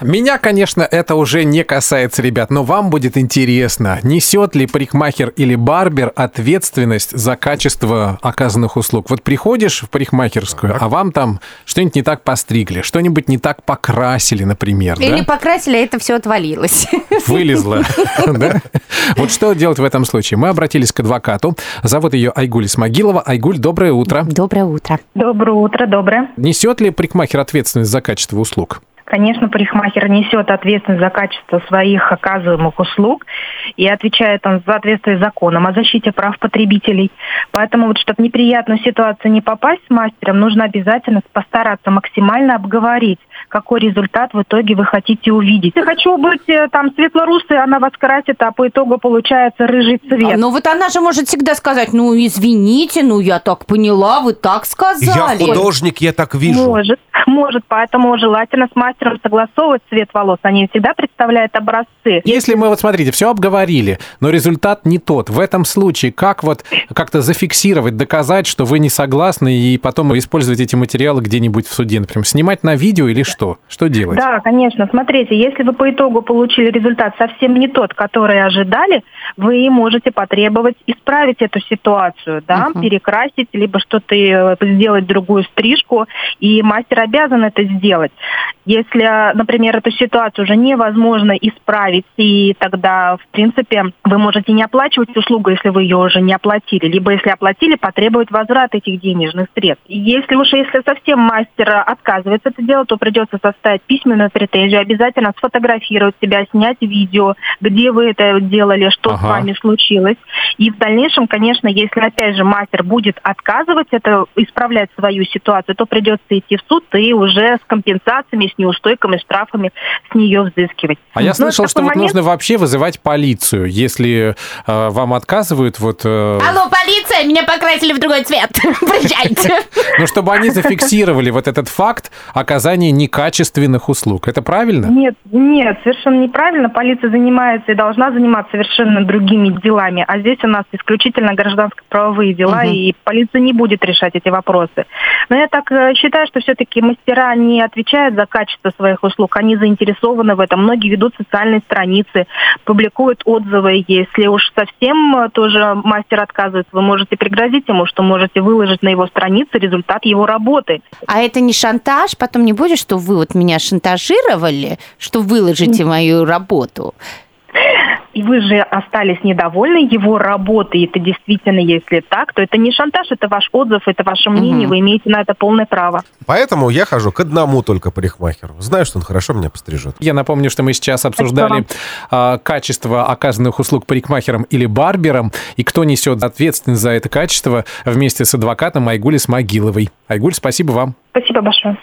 Меня, конечно, это уже не касается, ребят, но вам будет интересно, несет ли парикмахер или барбер ответственность за качество оказанных услуг. Вот приходишь в парикмахерскую, а вам там что-нибудь не так постригли, что-нибудь не так покрасили, например. Или да? покрасили, а это все отвалилось. Вылезла. да? Вот что делать в этом случае? Мы обратились к адвокату. Зовут ее Айгуль Смогилова. Айгуль, доброе утро. Доброе утро. Доброе утро, доброе. Несет ли парикмахер ответственность за качество услуг? Конечно, парикмахер несет ответственность за качество своих оказываемых услуг и отвечает он в соответствии с законом о защите прав потребителей. Поэтому вот, чтобы в неприятную ситуацию не попасть с мастером, нужно обязательно постараться максимально обговорить, какой результат в итоге вы хотите увидеть. Я хочу быть э, там светлорусой, она вас красит, а по итогу получается рыжий цвет. А, ну вот она же может всегда сказать, ну извините, ну я так поняла, вы так сказали. Я художник, я так вижу. Может, может, поэтому желательно с мастером согласовывать цвет волос. Они всегда представляют образцы. Если мы вот смотрите, все обговорили, но результат не тот. В этом случае как вот как-то зафиксировать, доказать, что вы не согласны, и потом использовать эти материалы где-нибудь в суде, например, снимать на видео или что? Что делать? Да, конечно. Смотрите, если вы по итогу получили результат совсем не тот, который ожидали, вы можете потребовать исправить эту ситуацию, да, Мгм. перекрасить, либо что-то э, сделать другую стрижку, и мастер обязан это сделать. Если, например, эту ситуацию уже невозможно исправить, и тогда, в принципе, вы можете не оплачивать услугу, если вы ее уже не оплатили, либо если оплатили, потребовать возврат этих денежных средств. И Если уж если совсем мастер отказывается это делать, то придется составить письменную претензию, обязательно сфотографировать себя, снять видео, где вы это делали, что Ага. с вами случилось. И в дальнейшем, конечно, если опять же мастер будет отказывать это, исправлять свою ситуацию, то придется идти в суд и уже с компенсациями, с неустойками, штрафами с нее взыскивать. А я слышал, что такой вот момент- нужно вообще вызывать полицию, если э, вам отказывают, вот, э, Алло, полиция, меня покрасили в другой цвет. Приезжайте. ну, чтобы они зафиксировали вот этот факт оказания некачественных услуг. Это правильно? Нет, нет, совершенно неправильно. Полиция занимается и должна заниматься совершенно другими делами. А здесь у нас исключительно гражданско-правовые дела, и полиция не будет решать эти вопросы. Но я так э, считаю, что все-таки мастера не отвечают за качество своих услуг, они заинтересованы в этом. Многие ведут социальные страницы, публикуют отзывы. Если уж совсем э, тоже мастер отказывается, вы можете пригрозить ему, что можете выложить на его странице результат его работы. А это не шантаж? Потом не будет, что вы вот меня шантажировали, что выложите мою работу? И вы же остались недовольны его работой, и это действительно, если так, то это не шантаж, это ваш отзыв, это ваше мнение, Мгм. вы имеете на это полное право. Поэтому я хожу к одному только парикмахеру. Знаю, что он хорошо меня пострижет. Я напомню, что мы сейчас обсуждали а, качество оказанных услуг парикмахером или барбером, и кто несет ответственность за это качество вместе с адвокатом Айгуль Смогиловой. Айгуль, спасибо вам. Спасибо большое.